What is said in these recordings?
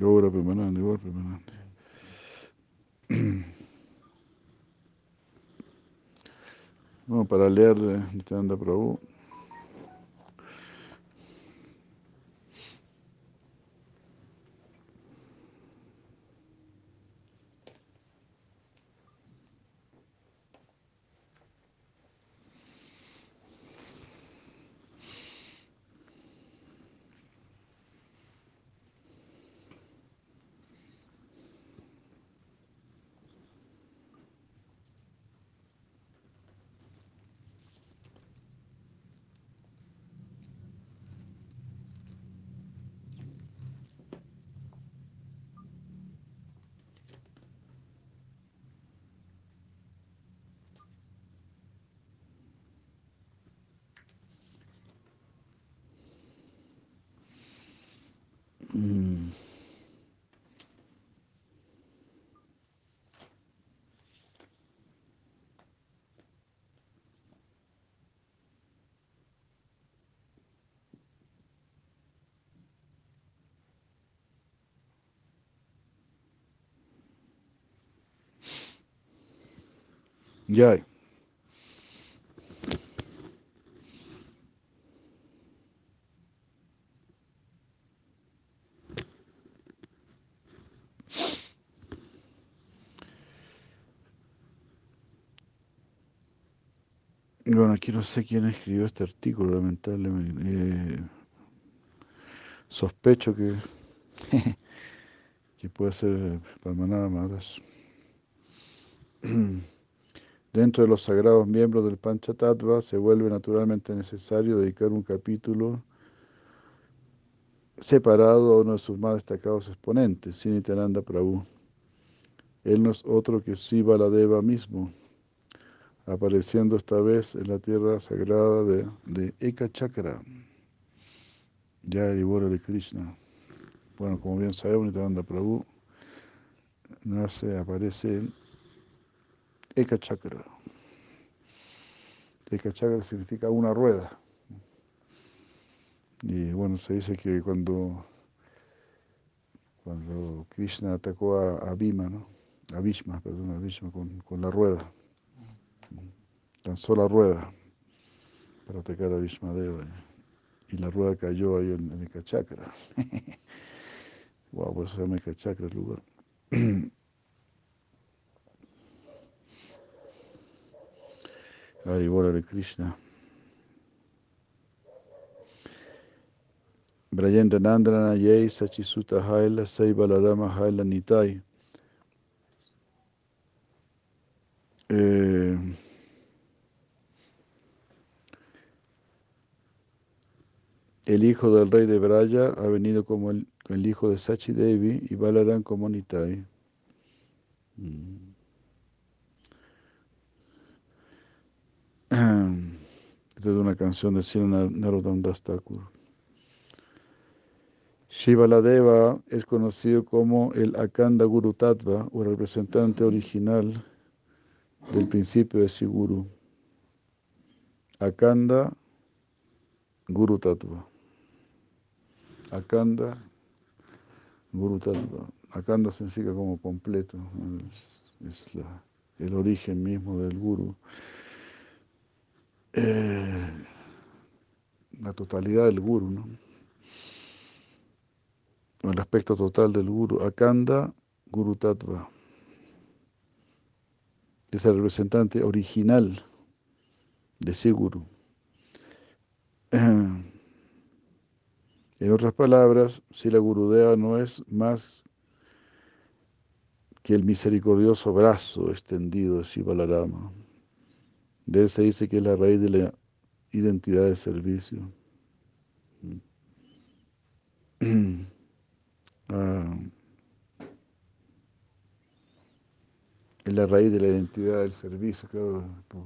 Obra permanente, obra permanente. Bueno, para leer de Nityananda Prabhu. Bueno, aquí no sé quién escribió este artículo, lamentablemente. Eh, sospecho que, que puede ser Palmanada Maharaj. Dentro de los sagrados miembros del Panchatattva se vuelve naturalmente necesario dedicar un capítulo separado a uno de sus más destacados exponentes, Sinitananda Prabhu. Él no es otro que Siva Deva mismo, apareciendo esta vez en la tierra sagrada de, de Eka Chakra, ya de Krishna. Bueno, como bien sabemos, Nityananda Prabhu nace, aparece Eka Chakra. Eka Chakra significa una rueda. Y bueno, se dice que cuando, cuando Krishna atacó a, a Bhima, ¿no? a perdón, a Bhishma con, con la rueda, lanzó la rueda para atacar a Vishmadeva y la rueda cayó ahí en, en Eka Chakra. wow, por eso se llama Eka Chakra el lugar. Haribora de Krishna. Brayendra Nandana Yei Sachisuta Haila Sai Balarama Haila Nitai. Eh, el hijo del rey de Braya ha venido como el, el hijo de Sachi Devi y Balaram como Nitai. Mm. Esta es una canción de Sina Narottam Das Thakur. Shivaladeva es conocido como el Akanda Guru Tattva o representante original del principio de Siguru. Akanda Guru Tattva. Akanda Guru Tattva. Akanda significa como completo, es, es la, el origen mismo del Guru. Eh, la totalidad del Guru, ¿no? el aspecto total del Guru, Akanda Guru Tattva. Es el representante original de ese Guru. En otras palabras, si la Gurudeva no es más que el misericordioso brazo extendido de Shivalarama, de él se dice que es la raíz de la identidad de servicio. Ah, es la raíz de la identidad del servicio, claro,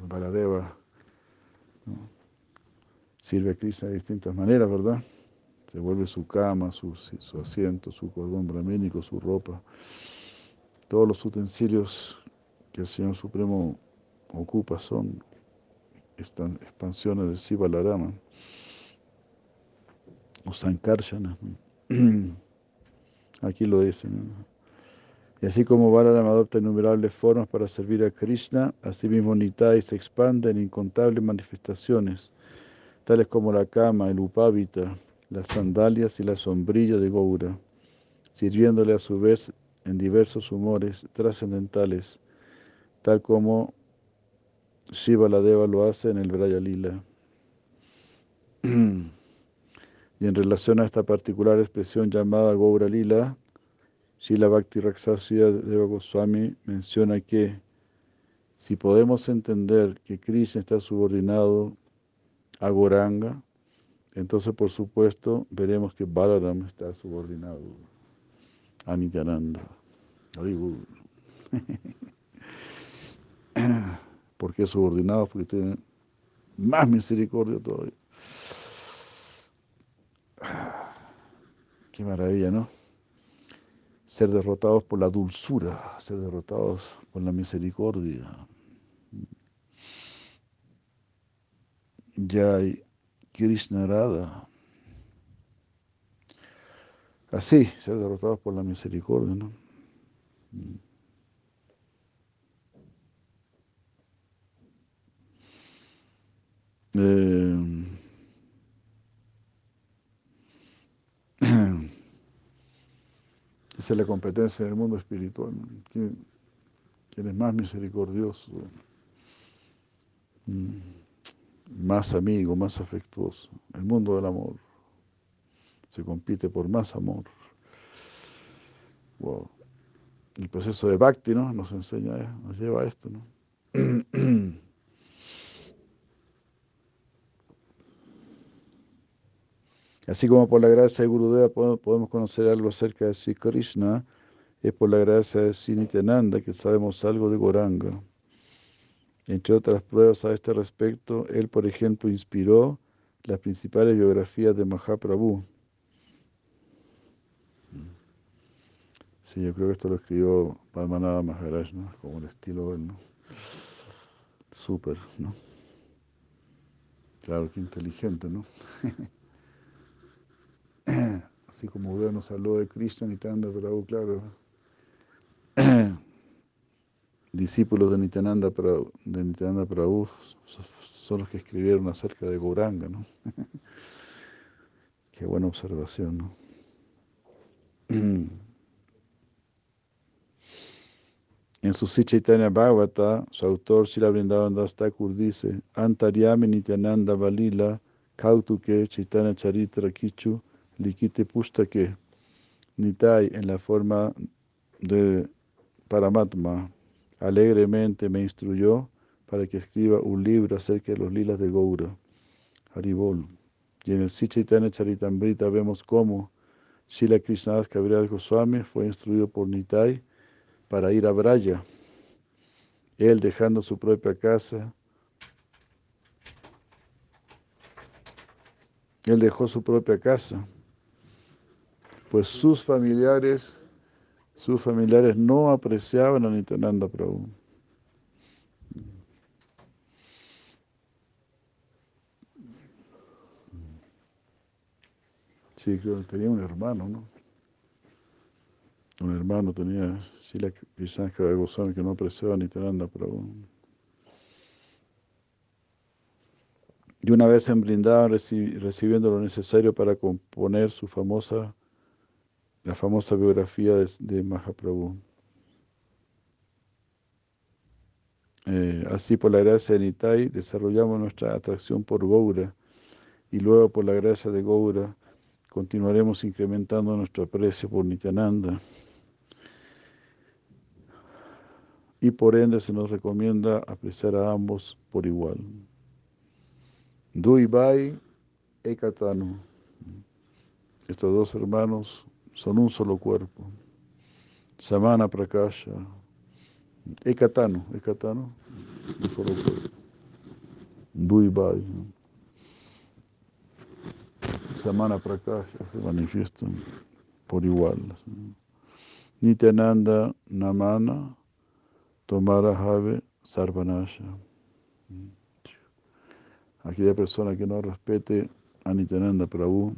Baladeva ¿no? sirve a Krishna de distintas maneras, ¿verdad? Se vuelve su cama, su, su asiento, su cordón bramínico, su ropa, todos los utensilios que el Señor Supremo ocupa son expansiones de Siva Larama o Sankarsana. Aquí lo dicen. Y así como Balaram adopta innumerables formas para servir a Krishna, asimismo Nitai se expande en incontables manifestaciones, tales como la cama, el upavita, las sandalias y la sombrilla de Goura, sirviéndole a su vez en diversos humores trascendentales, tal como Shiva la Deva lo hace en el Braya Lila. y en relación a esta particular expresión llamada Goura Lila, Shila Bhakti Raksasya Deva Goswami menciona que si podemos entender que Krishna está subordinado a Goranga, entonces por supuesto veremos que Balaram está subordinado a Nityananda. ¿Por qué subordinado? Porque tiene más misericordia todavía. Qué maravilla, ¿no? Ser derrotados por la dulzura, ser derrotados por la misericordia. Hay Krishna Radha. Así, ser derrotados por la misericordia, ¿no? Eh, esa es la competencia en el mundo espiritual. ¿Quién, es más misericordioso? Mm, más amigo, más afectuoso. El mundo del amor. Se compite por más amor. El proceso de Bhakti ¿no? nos enseña, nos lleva a esto. ¿no? Así como por la gracia de Gurudeva podemos conocer algo acerca de Sri Krishna, es por la gracia de Sri Nityananda que sabemos algo de Goranga. Entre otras pruebas a este respecto, él, por ejemplo, inspiró las principales biografías de Mahaprabhu. Sí, yo creo que esto lo escribió Padmanabha Maharaj, ¿no? Como el estilo de él, ¿no? Súper, ¿no? Claro, qué inteligente, ¿no? Así como Buda nos de Krishna Nityananda Prabhu, claro. Discípulos de Nityananda Prabhu, de Nityananda Prabhu son los que escribieron acerca de Gauranga, ¿no? Qué buena observación, ¿no? En su Sichaitanya Bhagavata, su autor Sila Vrindavan Das Thakur dice, Antaryami Nityananda Valila Kautuke Chaitanya Charitra Kichu Likite Pustake Nitai en la forma de Paramatma alegremente me instruyó para que escriba un libro acerca de los lilas de Goura, Haribol. Y en el Sichaitanya Charitamrita vemos cómo Sila Krishnadas Kaviraj Goswami fue instruido por Nitai para ir a Braya. Él dejando su propia casa, él dejó su propia casa pues sus familiares, sus familiares no apreciaban a Nityananda Prabhu. Sí, que tenía un hermano, ¿no? Un hermano tenía Sila Krishna Goswami que no apreciaba a Nityananda Prabhu. Y una vez en Brindavan recibiendo lo necesario para componer su famosa la famosa biografía de, Mahaprabhu. Eh, así, por la gracia de Nitai, desarrollamos nuestra atracción por Goura y luego, por la gracia de Goura, continuaremos incrementando nuestro aprecio por Nityananda. Y por ende se nos recomienda apreciar a ambos por igual. Duibai Ekatanu. Estos dos hermanos son un solo cuerpo. Samana Prakasha, Ekatano, Ekatano, un solo cuerpo. Duibai. Samana Prakasha se manifiestan por igual. Nityananda Namana, Tomara Have Sarvanasha. Aquella persona que no respete a Nityananda Prabhu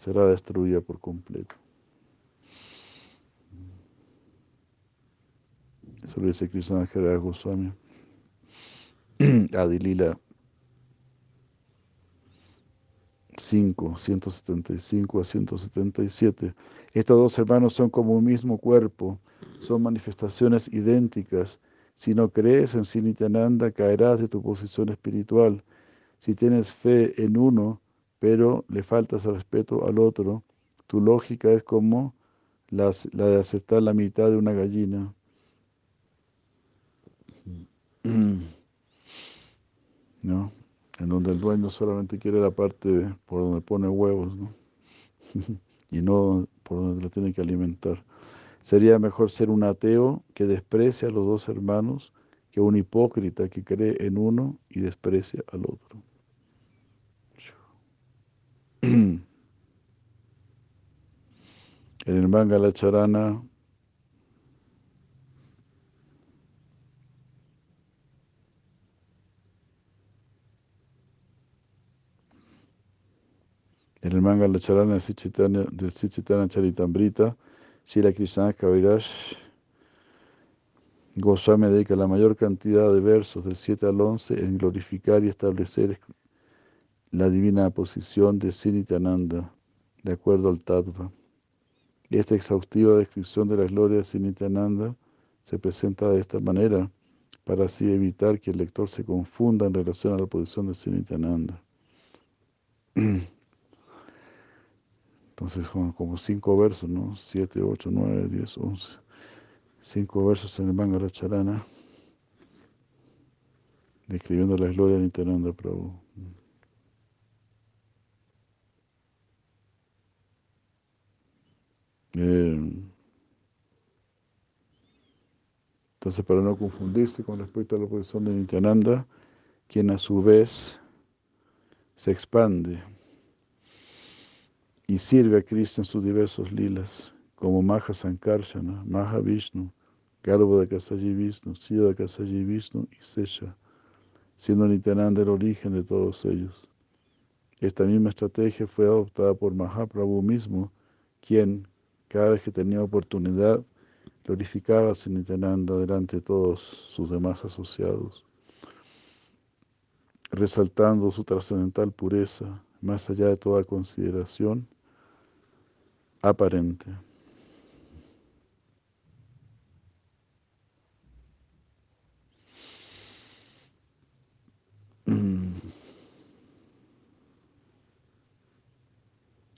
será destruida por completo. Eso lo dice Krishna Jara Goswami. Adilila 5, 175 a 177. Estos dos hermanos son como un mismo cuerpo, son manifestaciones idénticas. Si no crees en Sinitananda, caerás de tu posición espiritual. Si tienes fe en uno, pero le faltas respeto al otro, tu lógica es como la, la de aceptar la mitad de una gallina. ¿No? En donde el dueño solamente quiere la parte por donde pone huevos, ¿no? y no por donde lo tiene que alimentar. Sería mejor ser un ateo que desprecia a los dos hermanos que un hipócrita que cree en uno y desprecia al otro. En el manga La Charana En el manga La Charana del Sichitana Charitambrita, Shila Krishna Kaviraj Goswami dedica la mayor cantidad de versos del 7 al 11 en glorificar y establecer la divina posición de Sinitananda, de acuerdo al Tattva. Esta exhaustiva descripción de la gloria de Sinitananda se presenta de esta manera para así evitar que el lector se confunda en relación a la posición de Sinitananda. Entonces, como, cinco versos, ¿no? Siete, ocho, nueve, diez, once. Cinco versos en el Mangala Charana, describiendo la gloria de Nityananda Prabhu. Eh, entonces, para no confundirse con respecto a la posición de Nityananda, quien a su vez se expande y sirve a Cristo en sus diversos lilas, como Maha Sankarsana, Maha Vishnu, Garbo de Kasaji Vishnu, Siddha de Kasaji Vishnu y Sesha, siendo Nityananda el origen de todos ellos. Esta misma estrategia fue adoptada por Mahaprabhu mismo, quien, cada vez que tenía oportunidad, glorificaba a Nityananda delante de todos sus demás asociados, resaltando su trascendental pureza, más allá de toda consideración aparente. Mm.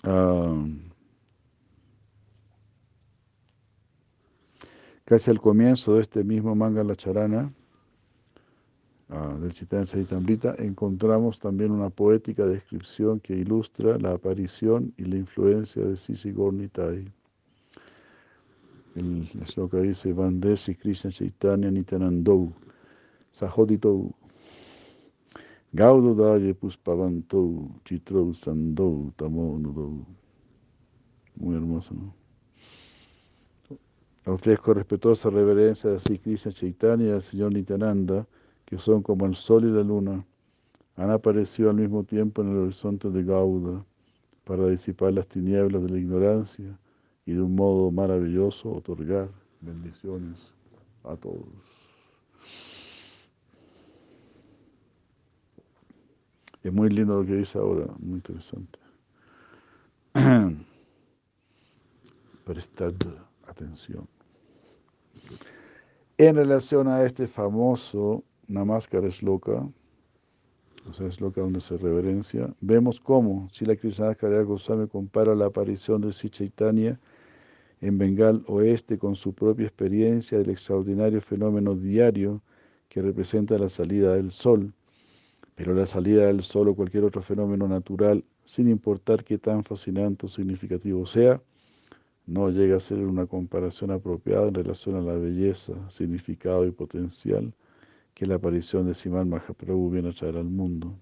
Ah. Casi al comienzo de este mismo manga La Charana, uh, del Chitán Saitambrita, encontramos también una poética descripción que ilustra la aparición y la influencia de Sisi Gornitai. El sloka dice, Vandesi Krishna Chaitanya Nitanandou, Sahodito, Gaudo Puspavantou, Chitrou Sandou, Tamo Nudou. Muy hermoso, ¿no? Ofrezco respetuosa reverencia a Sri Krishna Chaitanya y al Señor Nityananda, que son como el sol y la luna, han aparecido al mismo tiempo en el horizonte de Gauda para disipar las tinieblas de la ignorancia y de un modo maravilloso otorgar bendiciones a todos. Es muy lindo lo que dice ahora, muy interesante. Prestad atención. En relación a este famoso Namaskar es loca, o sea, es loca donde se reverencia, vemos cómo Sila Krishna Goswami compara la aparición de Sichaitanya en Bengal Oeste con su propia experiencia del extraordinario fenómeno diario que representa la salida del sol. Pero la salida del sol o cualquier otro fenómeno natural, sin importar qué tan fascinante o significativo sea, no llega a ser una comparación apropiada en relación a la belleza, significado y potencial que la aparición de Simal Mahaprabhu viene a traer al mundo.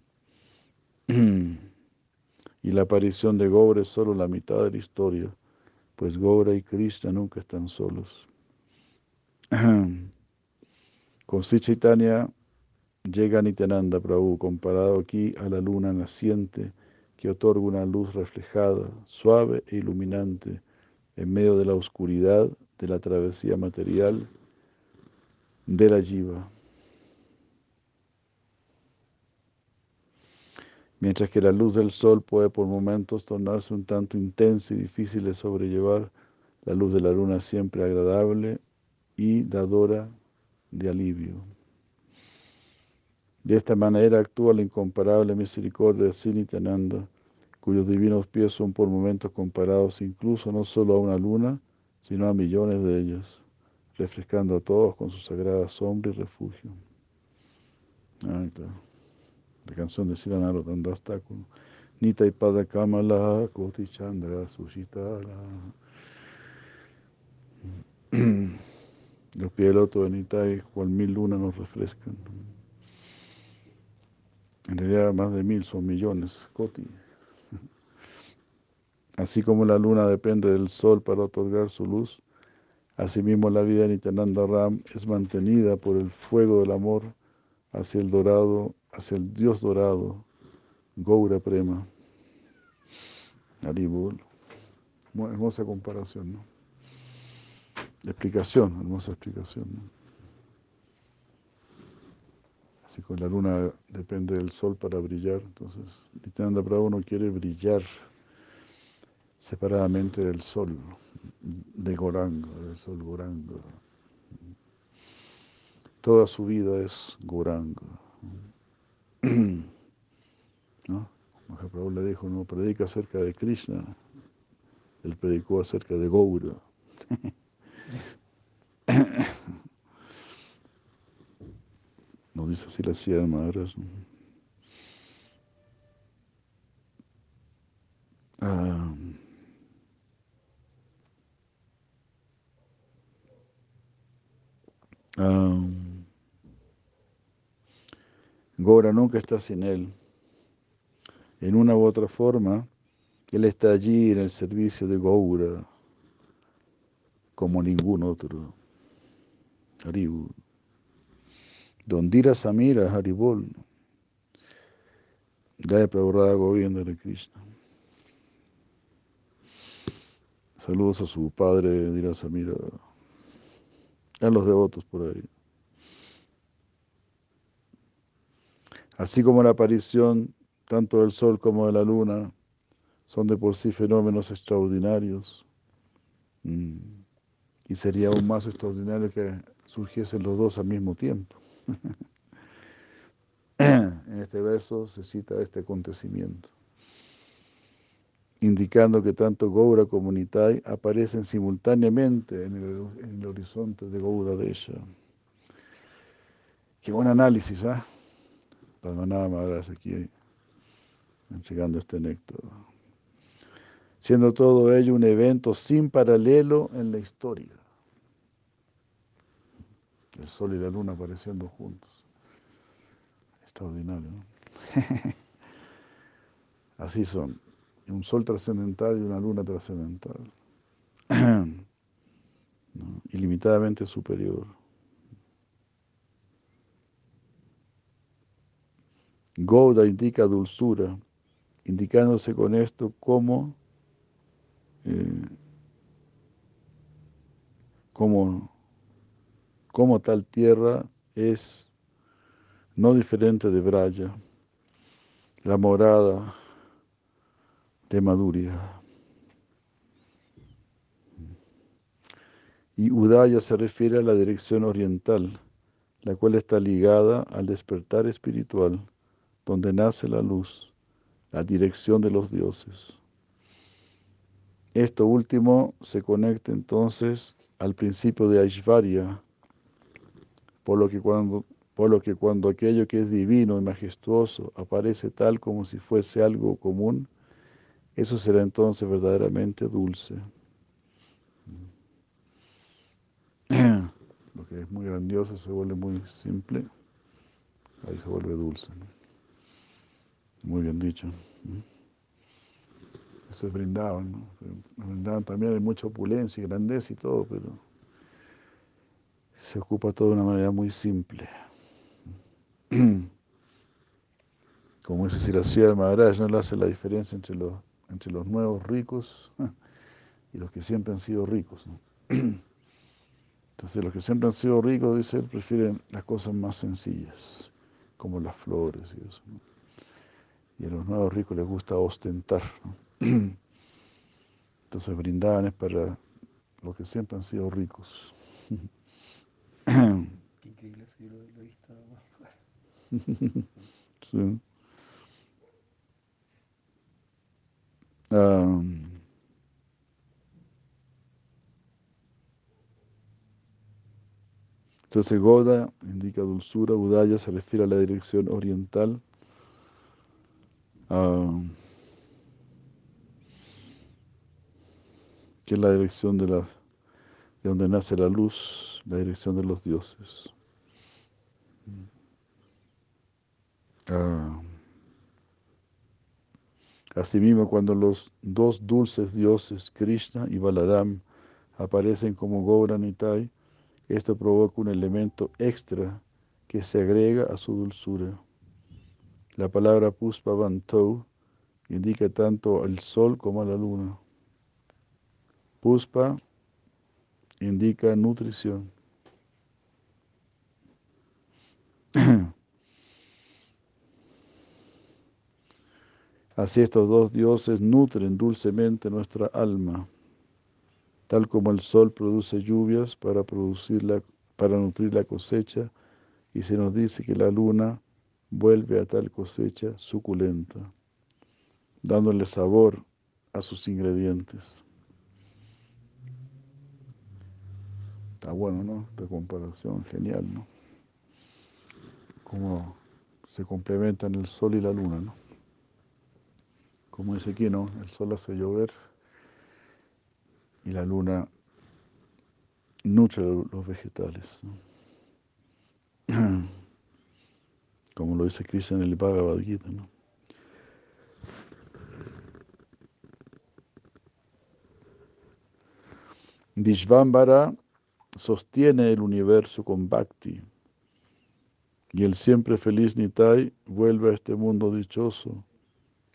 y la aparición de Gobra es solo la mitad de la historia, pues Gobra y Krishna nunca están solos. Con Sichaitanya llega Nityananda Prabhu, comparado aquí a la luna naciente que otorga una luz reflejada, suave e iluminante, en medio de la oscuridad de la travesía material de la jiva. Mientras que la luz del sol puede por momentos tornarse un tanto intensa y difícil de sobrellevar, la luz de la luna es siempre agradable y dadora de alivio. De esta manera actúa la incomparable misericordia de Sinitananda, cuyos divinos pies son por momentos comparados incluso no solo a una luna, sino a millones de ellas, refrescando a todos con su sagrada sombra y refugio. Ah, claro. La canción de Siranaro Tandastaku. Nita y Pada Kamala, Koti Chandra, Sushitara. Los pies del otro de Nitai, cual mil lunas nos refrescan. En realidad más de mil son millones, Koti. Así como la luna depende del sol para otorgar su luz, asimismo la vida de Nityananda Ram es mantenida por el fuego del amor hacia el dorado, hacia el Dios dorado, Goura Prema. Aribul. Hermosa comparación, ¿no? Explicación, hermosa explicación. Así como la luna depende del sol para brillar, entonces Nityananda Prabhu no quiere brillar separadamente del sol, de Goranga, del sol Goranga. Toda su vida es Goranga. ¿No? Mahaprabhu le dijo, no predica acerca de Krishna, él predicó acerca de Gaura. No dice así la Sierra Madras. ¿no? Ah, Gora nunca está sin él. En una u otra forma, él está allí en el servicio de Gaura como ningún otro. Haribu. Dondira Samira Haribol. Gaya Prabhupada Govienda de Krishna. Saludos a su padre, Dira Samira. A los devotos por ahí. Así como la aparición tanto del sol como de la luna son de por sí fenómenos extraordinarios. Mm, y sería aún más extraordinario que surgiesen los dos al mismo tiempo. en este verso se cita este acontecimiento, indicando que tanto Goura como Nitai aparecen simultáneamente en el, en el horizonte de Gouda de ella. Qué buen análisis, ¿ah? ¿eh? Padmanabha Maharaj aquí entregando este néctar. Siendo todo ello un evento sin paralelo en la historia. El sol y la luna apareciendo juntos. Extraordinario, ¿no? Así son. Un sol trascendental y una luna trascendental. Ilimitadamente superior. Gouda indica dulzura, indicándose con esto cómo, eh, cómo tal tierra es no diferente de Braya, la morada de Maduria. Y Udaya se refiere a la dirección oriental, la cual está ligada al despertar espiritual donde nace la luz, la dirección de los dioses. Esto último se conecta entonces al principio de Aishvarya, por lo que cuando, por lo que cuando aquello que es divino y majestuoso aparece tal como si fuese algo común, eso será entonces verdaderamente dulce. Lo que es muy grandioso se vuelve muy simple, ahí se vuelve dulce. Muy bien dicho. Eso es brindaban, ¿no? Brindaban también hay mucha opulencia y grandeza y todo, pero se ocupa todo de una manera muy simple. Como dice Siracía el Maharaj, no le hace la diferencia entre los, entre los nuevos ricos y los que siempre han sido ricos. ¿no? Entonces los que siempre han sido ricos, dice él, prefieren las cosas más sencillas, como las flores y eso. Y a los nuevos ricos les gusta ostentar. Entonces brindaban es para los que siempre han sido ricos. Qué increíble eso, yo lo, lo he visto. sí. Um, Entonces Goda indica dulzura, Udaya se refiere a la dirección oriental. ah, que es la dirección de, la, de donde nace la luz, la dirección de los dioses. Ah, asimismo, cuando los dos dulces dioses, Krishna y Balaram, aparecen como Gauranitai, esto provoca un elemento extra que se agrega a su dulzura. La palabra Puspavantou indica tanto al sol como a la luna. Puspa indica nutrición. Así estos dos dioses nutren dulcemente nuestra alma tal como el sol produce lluvias para, producir la, para nutrir la cosecha, y se nos dice que la luna vuelve a tal cosecha suculenta, dándole sabor a sus ingredientes. Está bueno, ¿no? Esta comparación, genial, ¿no? Cómo se complementan el sol y la luna, ¿no? Como dice aquí, ¿no? El sol hace llover y la luna nutre los vegetales. Como lo dice Krishna en el Bhagavad Gita. ¿no? Dishvambara sostiene el universo con bhakti y el siempre feliz Nitai vuelve a este mundo dichoso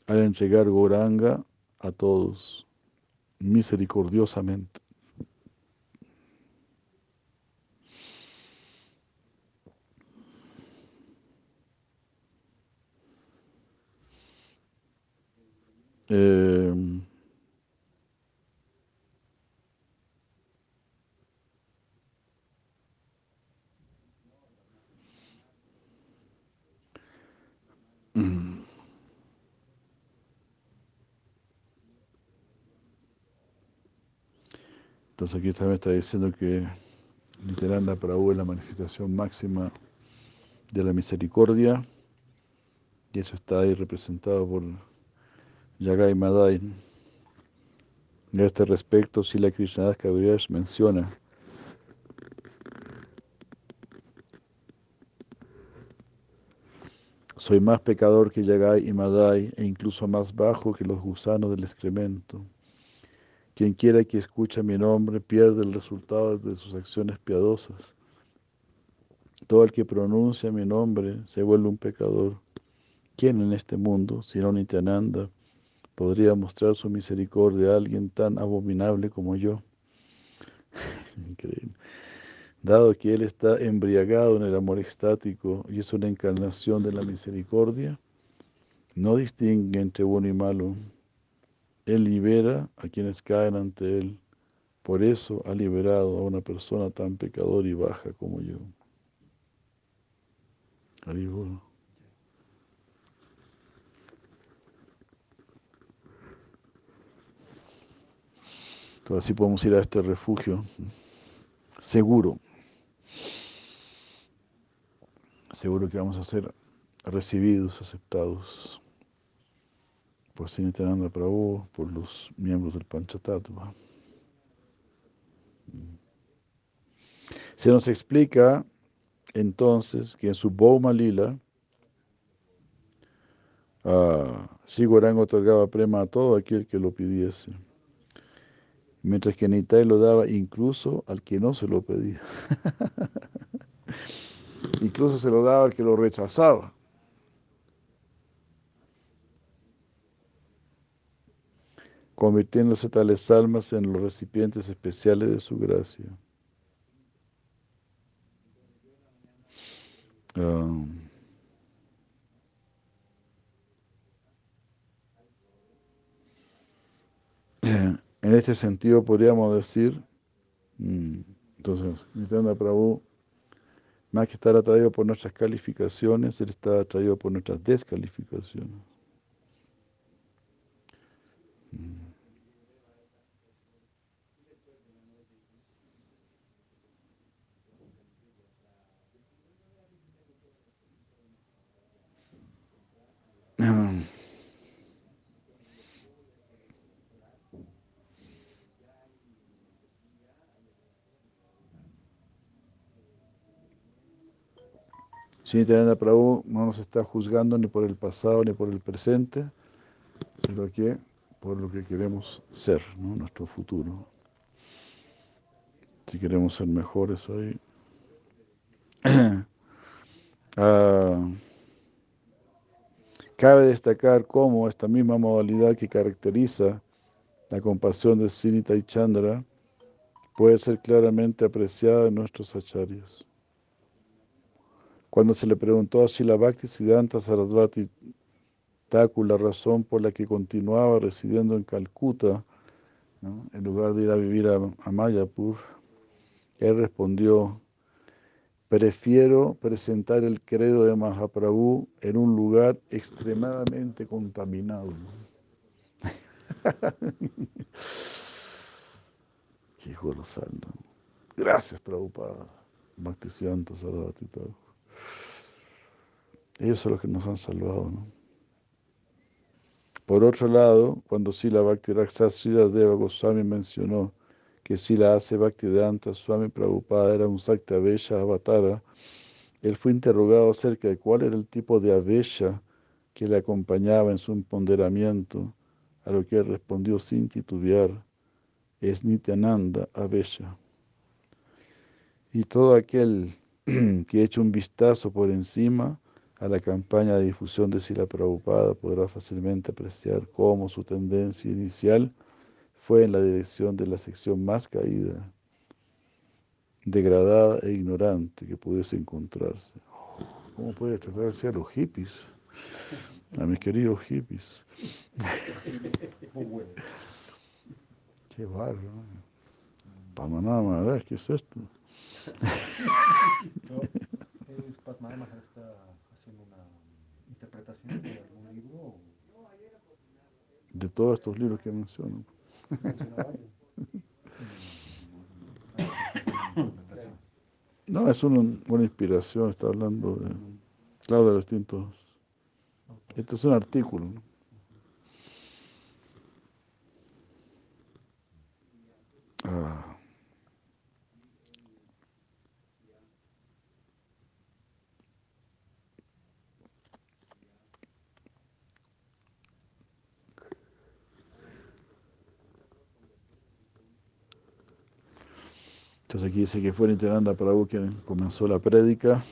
al entregar Goranga a todos misericordiosamente. Eh, mm. Entonces aquí también está diciendo que Nityananda Prabhu es la manifestación máxima de la misericordia y eso está ahí representado por Yagai Madai. A este respecto, Sila Krishnadas Kaviraj menciona Soy más pecador que Yagai y Madai e incluso más bajo que los gusanos del excremento. Quien quiera que escuche mi nombre pierde el resultado de sus acciones piadosas. Todo el que pronuncia mi nombre se vuelve un pecador. ¿Quién en este mundo, si no Nityananda, podría mostrar su misericordia a alguien tan abominable como yo? Increíble. Dado que él está embriagado en el amor estático y es una encarnación de la misericordia, no distingue entre bueno y malo. Él libera a quienes caen ante Él. Por eso ha liberado a una persona tan pecadora y baja como yo. Haribol. Entonces así podemos ir a este refugio seguro. Seguro que vamos a ser recibidos, aceptados por Sinitananda Prabhu, por los miembros del Panchatattva. Se nos explica entonces que en su Bhoma Lila, uh, Sigurang otorgaba prema a todo aquel que lo pidiese, mientras que Nitai lo daba incluso al que no se lo pedía. incluso se lo daba al que lo rechazaba. Convirtiéndose tales almas en los recipientes especiales de su gracia. ah, en este sentido podríamos decir, mm, entonces, Nityananda Prabhu, más que estar atraído por nuestras calificaciones, él está atraído por nuestras descalificaciones. Mm. Nityananda Prabhu no nos está juzgando ni por el pasado ni por el presente, sino que por lo que queremos ser, nuestro futuro. Si queremos ser mejores hoy. Ah, cabe destacar cómo esta misma modalidad que caracteriza la compasión de Sinita y Chandra puede ser claramente apreciada en nuestros acharyas. Cuando se le preguntó a Sila Bhakti Siddhanta Sarasvati Thakur la razón por la que continuaba residiendo en Calcuta, en lugar de ir a vivir a, Mayapur, él respondió, prefiero presentar el credo de Mahaprabhu en un lugar extremadamente contaminado. Qué hijo Gracias, Prabhupada. Bhaktisiddhanta Thakur. Ellos son los que nos han salvado. ¿no? Por otro lado, cuando Sila Bhakti Srila Deva Goswami mencionó que Sila hace Bhaktivedanta Swami Prabhupada era un Sakta Avesha Avatara, él fue interrogado acerca de cuál era el tipo de Avesha que le acompañaba en su empoderamiento, a lo que él respondió sin titubear, es Nityananda Avesha. Y todo aquel que eche un vistazo por encima a la campaña de difusión de Sila Prabhupada podrá fácilmente apreciar cómo su tendencia inicial fue en la dirección de la sección más caída, degradada e ignorante que pudiese encontrarse. ¿Cómo puede tratarse a los hippies? A mis queridos hippies. Qué barro. Pamanama, ¿qué es esto? de algún libro? De todos estos libros que menciono. No, es una, buena inspiración, está hablando de, claro, de distintos. Esto es un artículo. ¿no? Ah. Entonces aquí dice que fue Nityananda Prabhu quien comenzó la prédica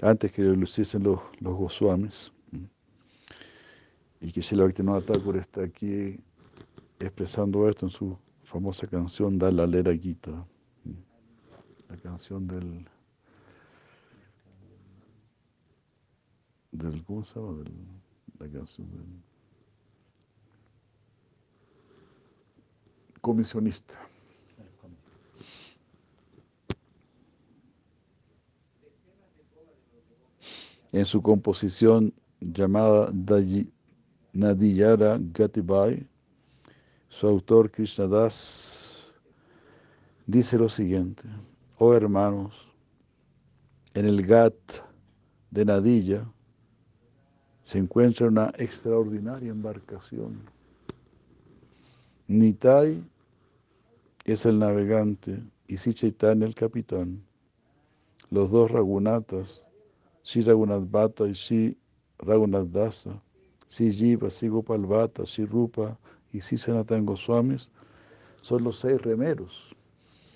antes que lo los, los Goswamis. Y que Shila Bhaktivinoda Thakur está aquí expresando esto en su famosa canción Dala Lera Gita, la canción del, del ¿cómo la canción del comisionista. En su composición llamada Nadiyara Gatibai, su autor Krishnadas dice lo siguiente, oh hermanos, en el Gat de Nadilla se encuentra una extraordinaria embarcación. Nitai es el navegante y Sichaitanya el capitán. Los dos ragunatas Sri Raghunath Bhatta y Sri Raghunath Dasa, Sri Jiva, Sri Gopal Bhatta, Sri Rupa y Sri Sanatan Goswamis son los seis remeros.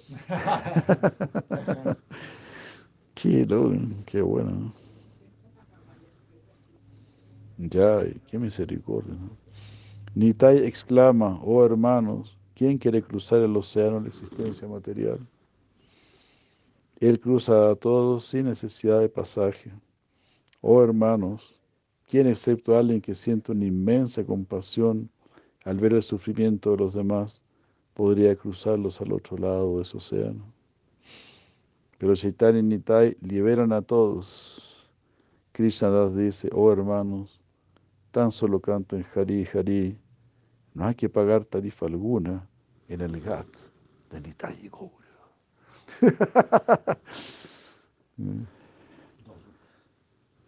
qué, qué bueno. Ya, qué misericordia. Nitai exclama, oh hermanos, ¿quién quiere cruzar el océano de la existencia material? Él cruza a todos sin necesidad de pasaje. Oh hermanos, ¿quién excepto alguien que siente una inmensa compasión al ver el sufrimiento de los demás podría cruzarlos al otro lado de ese océano? Pero Chaitanya y Nitai liberan a todos. Krishna dice, oh hermanos, tan solo canten Hari Hari, no hay que pagar tarifa alguna en el GAT de Nitai y Gaura.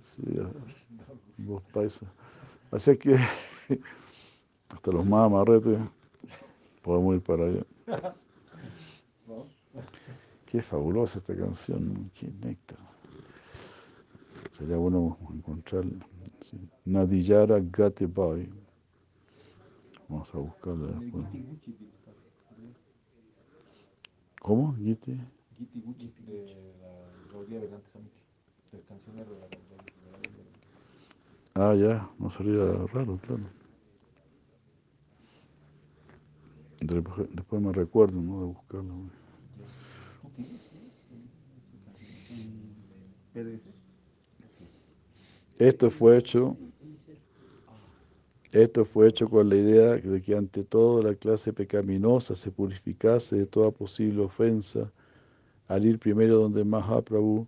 sí, paisas. Así que hasta los más amarretes podemos ir para allá. Qué fabulosa esta canción, qué néctar. Sería bueno encontrarla. Sí. Nadiyara Gatebai. Vamos a buscarla después. ¿Cómo? Giti. Giti Gucci de la Samiti, del cancionero de la Ah, ya, no sería raro, claro. Después, me recuerdo, ¿no? De buscarla. Esto fue hecho esto fue hecho con la idea de que ante todo la clase pecaminosa se purificase de toda posible ofensa al ir primero donde Mahaprabhu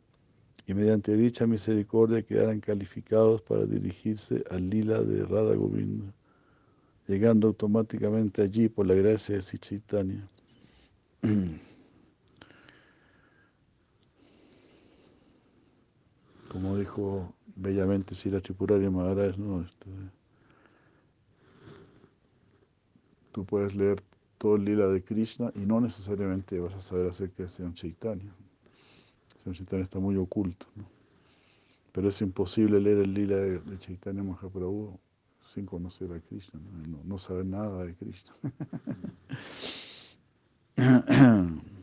y mediante dicha misericordia quedaran calificados para dirigirse al lila de Radha Govinda, llegando automáticamente allí por la gracia de Sichaitanya. Como dijo bellamente Sira Tripurari Maharaj, ¿no? Este, tú puedes leer todo el lila de Krishna y no necesariamente vas a saber acerca de Señor Chaitanya. Señor Chaitanya está muy oculto, ¿no? pero es imposible leer el lila de, de Chaitanya Mahaprabhu sin conocer a Krishna, no, no, no saber nada de Krishna.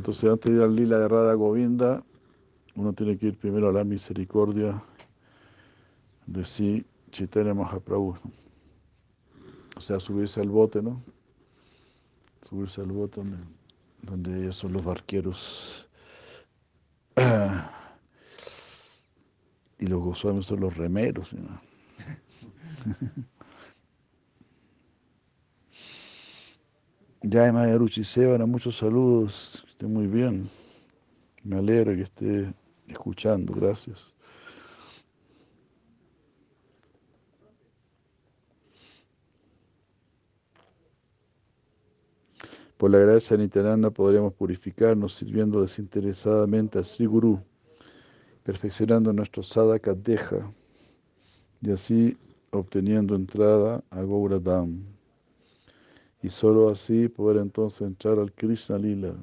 Entonces, antes de ir al lila de Radha Govinda, uno tiene que ir primero a la misericordia de sí, Chaitanya Mahaprabhu. O sea, subirse al bote, ¿no? Subirse al bote donde, donde ellos son los barqueros. Y los Goswamis son los remeros. ¿no? Ya, Maya Ruchi Sebana, muchos saludos, esté muy bien. Me alegra que esté escuchando, gracias. Por la gracia de Nityananda podremos purificarnos sirviendo desinteresadamente a Sri Guru, perfeccionando nuestro sadhaka deja y así obteniendo entrada a Gauradam y solo así poder entonces entrar al Krishna Lila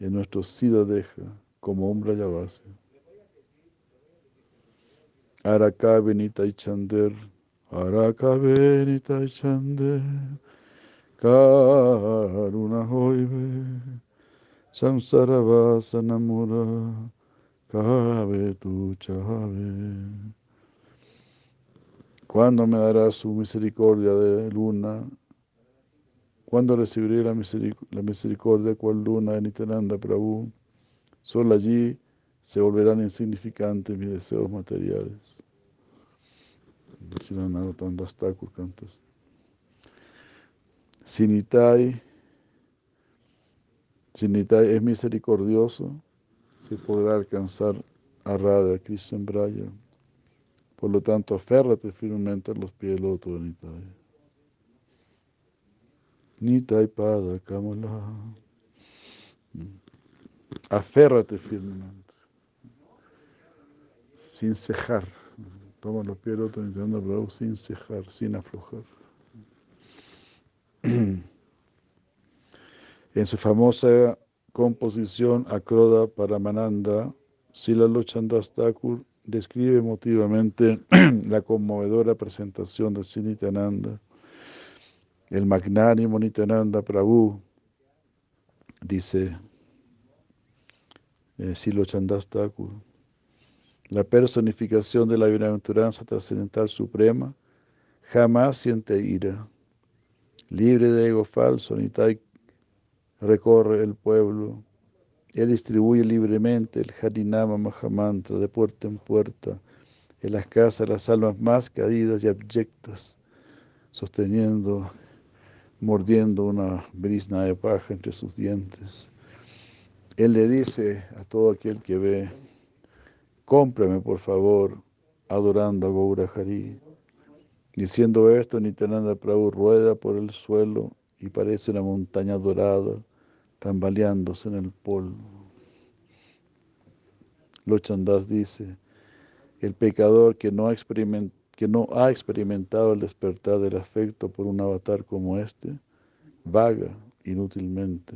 en nuestro Siddha Deja como Umbra Yavase. Araka Benita y Chander, Araka Benita y Chander, Karuna Hoive, Samsara Vasanamura, Kabe tu Chave. ¿Cuándo me dará su misericordia de luna? ¿Cuándo recibiré la, miseric la misericordia cual luna de Nityananda Prabhu? Solo allí se volverán insignificantes mis deseos materiales. Sinitai, Sinitai es misericordioso, se podrá alcanzar a Radha Krishna Braya. Por lo tanto, aférrate firmemente a los pies del de Nitai. Nitai Pada Kamala. Aférrate firmemente, sin cejar. Toma los pies del otro sin cejar, sin aflojar. En su famosa composición Akroda Paramananda, Sila Lochandas Thakur describe emotivamente la conmovedora presentación de Sinitananda, el magnánimo Nityananda Prabhu. Dice, eh, Silo Chandas Thakur. La personificación de la bienaventuranza trascendental suprema jamás siente ira. Libre de ego falso, Nitai recorre el pueblo. Él distribuye libremente el Harinama Mahamantra de puerta en puerta en las casas las almas más caídas y abyectas, sosteniendo, mordiendo una brisna de paja entre sus dientes. Él le dice a todo aquel que ve, cómprame por favor, adorando a Gaura Hari. Diciendo esto, Nityananda Prabhu rueda por el suelo y parece una montaña dorada, tambaleándose en el polvo. Lochandas dice, el pecador que no, ha que no ha experimentado el despertar del afecto por un avatar como este, vaga inútilmente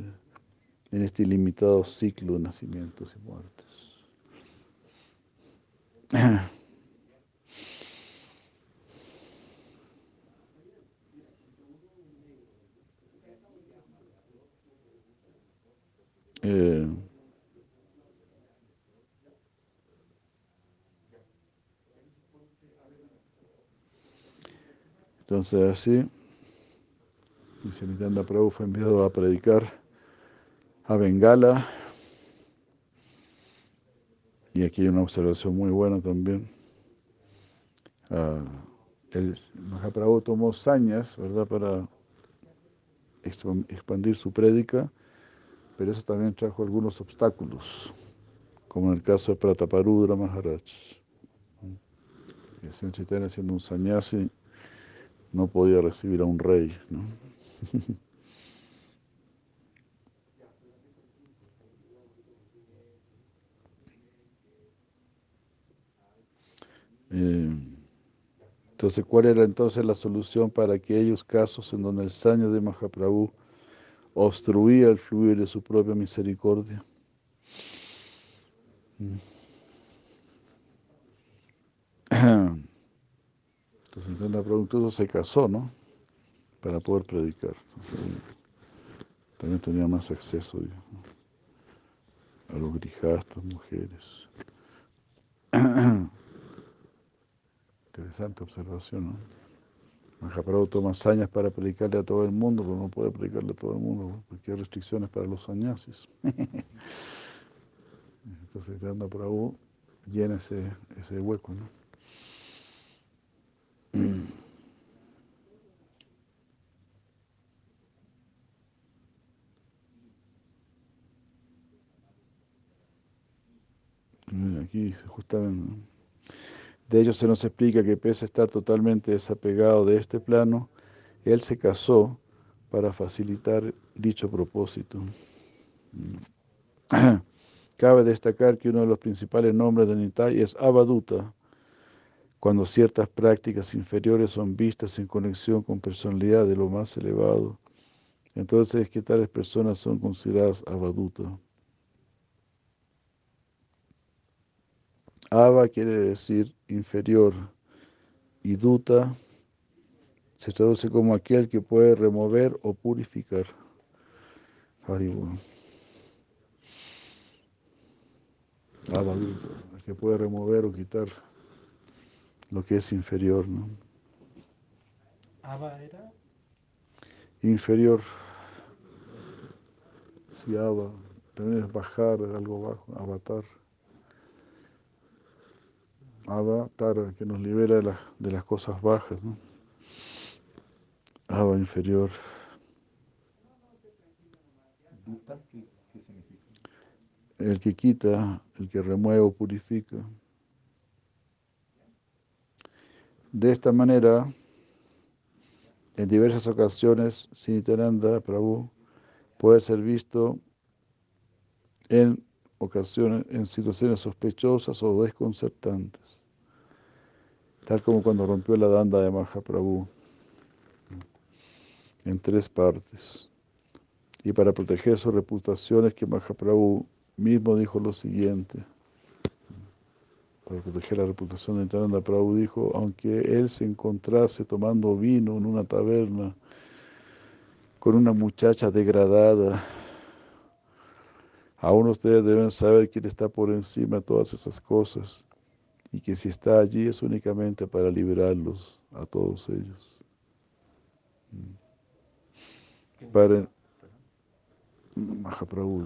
en este ilimitado ciclo de nacimientos y muertes. entonces así, Nitanda Prabhu fue enviado a predicar a Bengala. Y aquí hay una observación muy buena también. Uh, el Mahaprabhu tomó sañas, ¿verdad?, para expandir su prédica pero eso también trajo algunos obstáculos, como en el caso de Prataparudra Maharaj. El señor Chaitanya siendo un sannyasi no podía recibir a un rey. ¿no? Eh, entonces, ¿cuál era entonces la solución para aquellos casos en donde el saño de Mahaprabhu obstruía el fluir de su propia misericordia. Entonces, la pregunta se casó, ¿no? Para poder predicar. también tenía más acceso a los grijastas, mujeres. Interesante observación, ¿no? Mahaprabhu toma hazañas para predicarle a todo el mundo, pero no puede predicarle a todo el mundo porque hay restricciones para los sañasis. Entonces, Danda Prabhu llena ese, ese hueco. ¿no? Justamente de ello se nos explica que pese a estar totalmente desapegado de este plano, él se casó para facilitar dicho propósito. Cabe destacar que uno de los principales nombres de Nitai es Abaduta, cuando ciertas prácticas inferiores son vistas en conexión con personalidad de lo más elevado. Entonces que tales personas son consideradas Abaduta. Ava quiere decir inferior y Duta se traduce como aquel que puede remover o purificar. Ava el que puede remover o quitar lo que es inferior. ¿no? ¿Ava era? Inferior. Sí, Ava. También es bajar, algo bajo, avatar. Avatar, que nos libera de, de las cosas bajas, ¿no? Ava inferior. El que quita, el que remueve o purifica. De esta manera, en diversas ocasiones, Sinitananda Prabhu puede ser visto en en situaciones sospechosas o desconcertantes, tal como cuando rompió la danda de Mahaprabhu en tres partes. Y para proteger su reputación es que Mahaprabhu mismo dijo lo siguiente. Para proteger la reputación de Nityananda Prabhu dijo, aunque él se encontrase tomando vino en una taberna con una muchacha degradada, Aún ustedes deben saber quién está por encima de todas esas cosas y que si está allí es únicamente para liberarlos a todos ellos. Para, Mahaprabhu.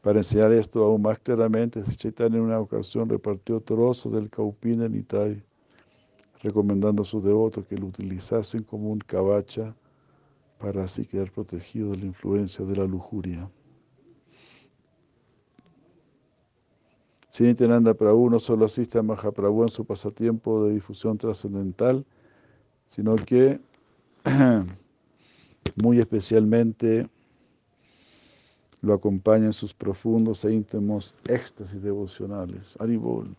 Para enseñar esto aún más claramente, Chaitanya en una ocasión repartió trozos del Kaupina en Itai, recomendando a sus devotos que lo utilizasen como un kavacha para así quedar protegido de la influencia de la lujuria. Sinitananda Prabhu no solo asiste a Mahaprabhu en su pasatiempo de difusión trascendental, sino que muy especialmente lo acompaña en sus profundos e íntimos éxtasis devocionales. Aribol.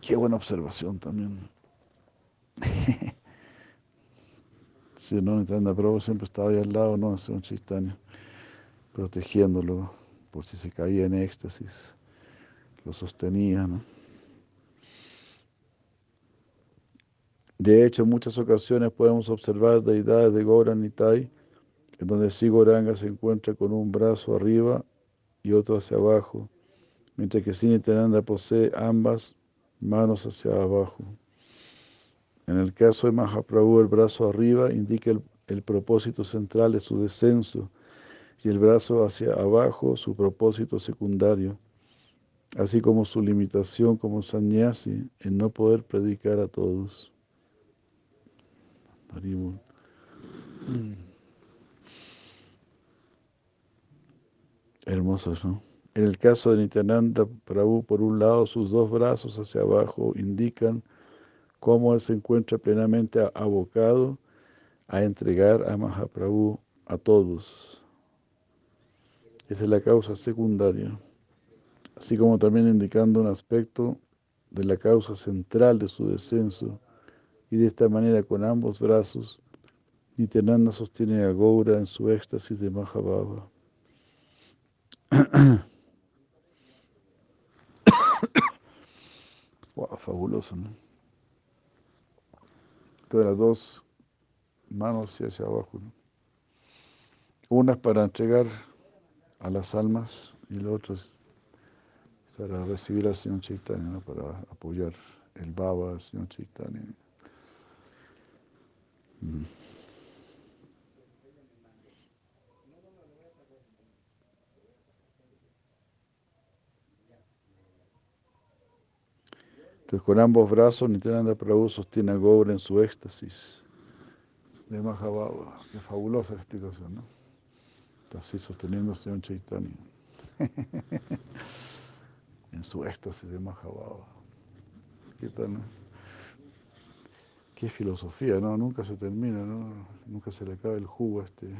Qué buena observación también. Si no, Nitanda Prabhu siempre estaba ahí al lado, ¿no? Ese un chistania, protegiéndolo por si se caía en éxtasis, lo sostenía, ¿no? De hecho, en muchas ocasiones podemos observar deidades de Goran Nitai, en donde Sigoranga se encuentra con un brazo arriba y otro hacia abajo, mientras que Sinitananda posee ambas manos hacia abajo. En el caso de Mahaprabhu, el brazo arriba indica el, propósito central de su descenso y el brazo hacia abajo su propósito secundario, así como su limitación como sannyasi en no poder predicar a todos. Hermosos, ¿no? En el caso de Nityananda Prabhu, por un lado, sus dos brazos hacia abajo indican cómo él se encuentra plenamente abocado a entregar a Mahaprabhu a todos. Esa es la causa secundaria, así como también indicando un aspecto de la causa central de su descenso, y de esta manera con ambos brazos, Nityananda sostiene a Goura en su éxtasis de Mahabhava. wow, fabuloso, ¿no? Todas las dos manos hacia abajo. ¿no? Una es para entregar a las almas y la otra es para recibir al Señor Chaitanya, ¿no? para apoyar el Baba al Señor Chaitanya. Mm. Entonces con ambos brazos Nityananda Prabhu sostiene a Gaura en su éxtasis de Mahabhava. Qué fabulosa la explicación, ¿no? Está así sosteniendo al Señor Chaitanya en su éxtasis de Mahabhava. ¿Qué tal? Qué filosofía, ¿no? Nunca se termina, ¿no? Nunca se le acaba el jugo a este,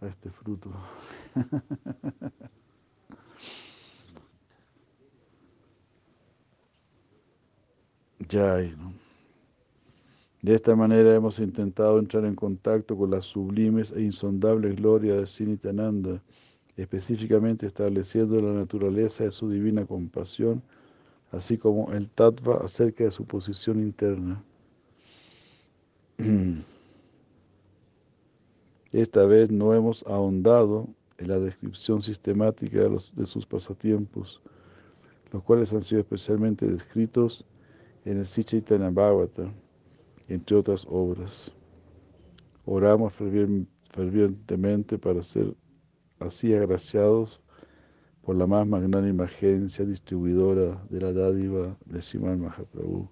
a este fruto. ya. De esta manera hemos intentado entrar en contacto con las sublimes e insondables glorias de Sinitananda, específicamente estableciendo la naturaleza de su divina compasión, así como el tattva acerca de su posición interna. Esta vez no hemos ahondado en la descripción sistemática de sus pasatiempos, los cuales han sido especialmente descritos en el Sichaitanya Bhagavata, entre otras obras. Oramos fervientemente para ser así agraciados por la más magnánima agencia distribuidora de la dádiva de Siman Mahaprabhu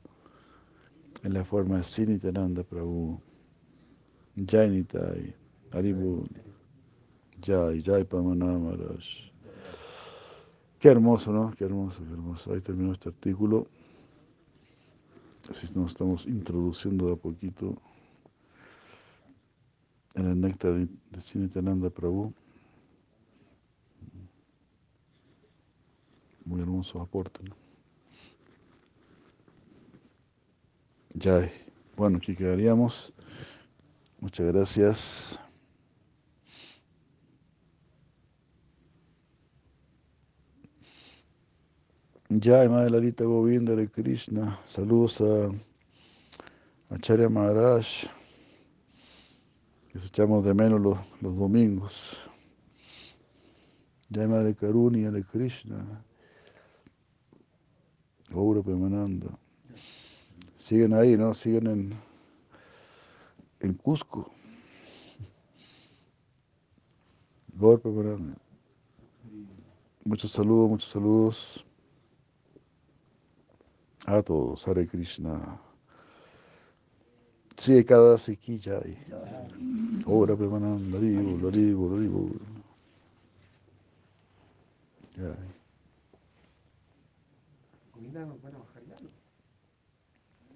en la forma de Sinitananda Prabhu, Jainitai, Haribu, Jai, Jai Pamanamaras. Qué hermoso, ¿no? Qué hermoso, qué hermoso. Ahí terminó este artículo. Así nos estamos introduciendo de a poquito en el néctar de Sinitananda Prabhu. Muy hermoso aporte, ¿no? Ya, bueno, aquí quedaríamos. Muchas gracias. Madre Lalita Govinda de Krishna. Saludos a Acharya Maharaj. Les echamos de menos los, domingos. Jai Madre Karuni, Hare Krishna. Gaura Pemananda. Siguen ahí, ¿no? Siguen en, en Cusco. Gaura Pemananda. Muchos saludos, muchos saludos a todos. Hare Krishna. Sí, cada siquilla ahí. Ahora Pemananda, Laribo, Laribo, Laribo. Ya.